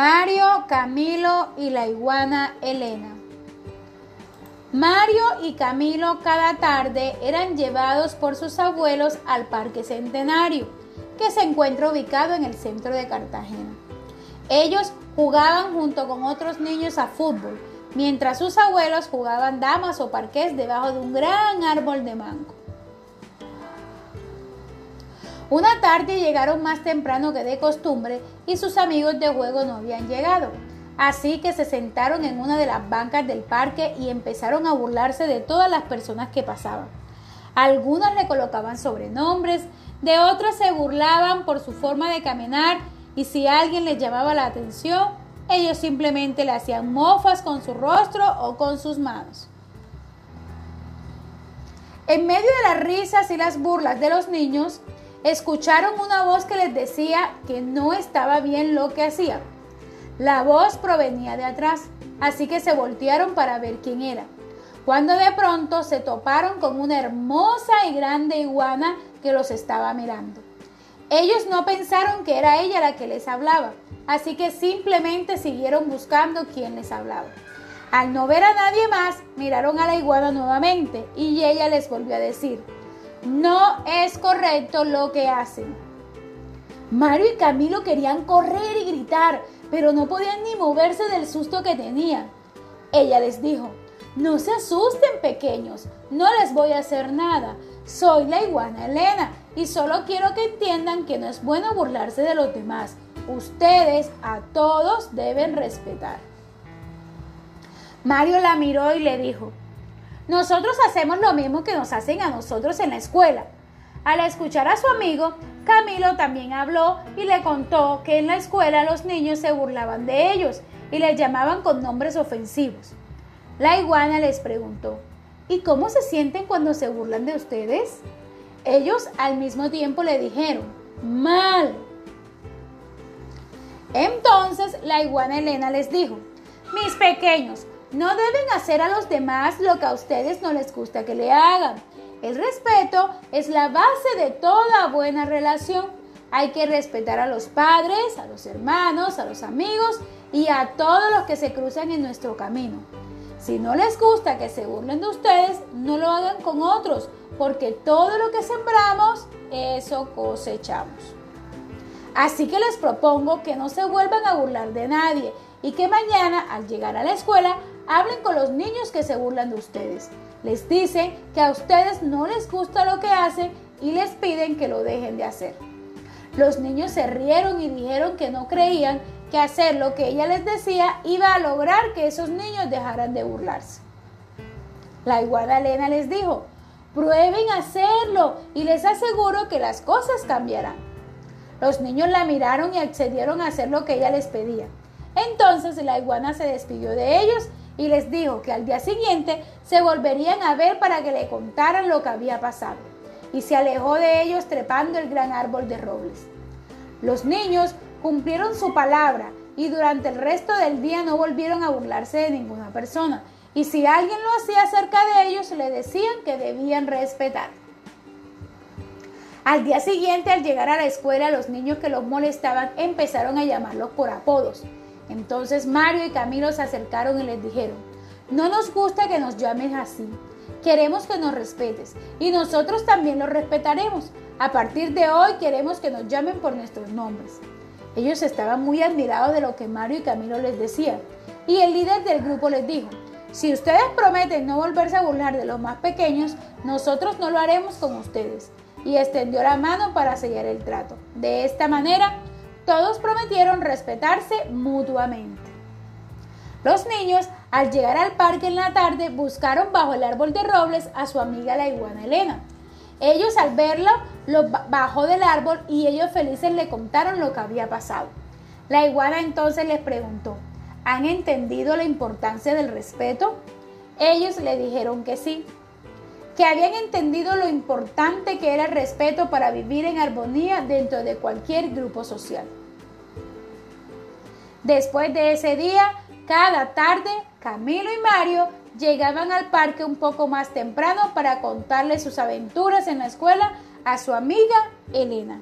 Mario, Camilo y la iguana Elena. Mario y Camilo cada tarde eran llevados por sus abuelos al Parque Centenario, que se encuentra ubicado en el centro de Cartagena. Ellos jugaban junto con otros niños a fútbol, mientras sus abuelos jugaban damas o parqués debajo de un gran árbol de mango. Una tarde llegaron más temprano que de costumbre y sus amigos de juego no habían llegado. Así que se sentaron en una de las bancas del parque y empezaron a burlarse de todas las personas que pasaban. Algunas le colocaban sobrenombres, de otras se burlaban por su forma de caminar y si alguien les llamaba la atención, ellos simplemente le hacían mofas con su rostro o con sus manos. En medio de las risas y las burlas de los niños, escucharon una voz que les decía que no estaba bien lo que hacían. La voz provenía de atrás, así que se voltearon para ver quién era. Cuando de pronto se toparon con una hermosa y grande iguana que los estaba mirando. Ellos no pensaron que era ella la que les hablaba, así que simplemente siguieron buscando quién les hablaba. Al no ver a nadie más, miraron a la iguana nuevamente y ella les volvió a decir, no es correcto lo que hacen. Mario y Camilo querían correr y gritar, pero no podían ni moverse del susto que tenían. Ella les dijo, no se asusten pequeños, no les voy a hacer nada. Soy la iguana Elena y solo quiero que entiendan que no es bueno burlarse de los demás. Ustedes a todos deben respetar. Mario la miró y le dijo, nosotros hacemos lo mismo que nos hacen a nosotros en la escuela. Al escuchar a su amigo, Camilo también habló y le contó que en la escuela los niños se burlaban de ellos y les llamaban con nombres ofensivos. La iguana les preguntó, ¿y cómo se sienten cuando se burlan de ustedes? Ellos al mismo tiempo le dijeron, mal. Entonces la iguana Elena les dijo, mis pequeños, no deben hacer a los demás lo que a ustedes no les gusta que le hagan. El respeto es la base de toda buena relación. Hay que respetar a los padres, a los hermanos, a los amigos y a todos los que se cruzan en nuestro camino. Si no les gusta que se burlen de ustedes, no lo hagan con otros, porque todo lo que sembramos, eso cosechamos. Así que les propongo que no se vuelvan a burlar de nadie y que mañana al llegar a la escuela hablen con los niños que se burlan de ustedes. Les dicen que a ustedes no les gusta lo que hacen y les piden que lo dejen de hacer. Los niños se rieron y dijeron que no creían que hacer lo que ella les decía iba a lograr que esos niños dejaran de burlarse. La iguana Elena les dijo, prueben hacerlo y les aseguro que las cosas cambiarán. Los niños la miraron y accedieron a hacer lo que ella les pedía. Entonces la iguana se despidió de ellos y les dijo que al día siguiente se volverían a ver para que le contaran lo que había pasado. Y se alejó de ellos trepando el gran árbol de robles. Los niños cumplieron su palabra y durante el resto del día no volvieron a burlarse de ninguna persona. Y si alguien lo hacía cerca de ellos, le decían que debían respetar. Al día siguiente, al llegar a la escuela, los niños que los molestaban empezaron a llamarlos por apodos. Entonces Mario y Camilo se acercaron y les dijeron, no nos gusta que nos llames así, queremos que nos respetes y nosotros también los respetaremos. A partir de hoy queremos que nos llamen por nuestros nombres. Ellos estaban muy admirados de lo que Mario y Camilo les decían y el líder del grupo les dijo, si ustedes prometen no volverse a burlar de los más pequeños, nosotros no lo haremos con ustedes. Y extendió la mano para sellar el trato. De esta manera, todos prometieron respetarse mutuamente. Los niños, al llegar al parque en la tarde, buscaron bajo el árbol de robles a su amiga la iguana Elena. Ellos al verlo, lo bajó del árbol y ellos felices le contaron lo que había pasado. La iguana entonces les preguntó, ¿han entendido la importancia del respeto? Ellos le dijeron que sí, que habían entendido lo importante que era el respeto para vivir en armonía dentro de cualquier grupo social. Después de ese día, cada tarde, Camilo y Mario llegaban al parque un poco más temprano para contarle sus aventuras en la escuela a su amiga Elena.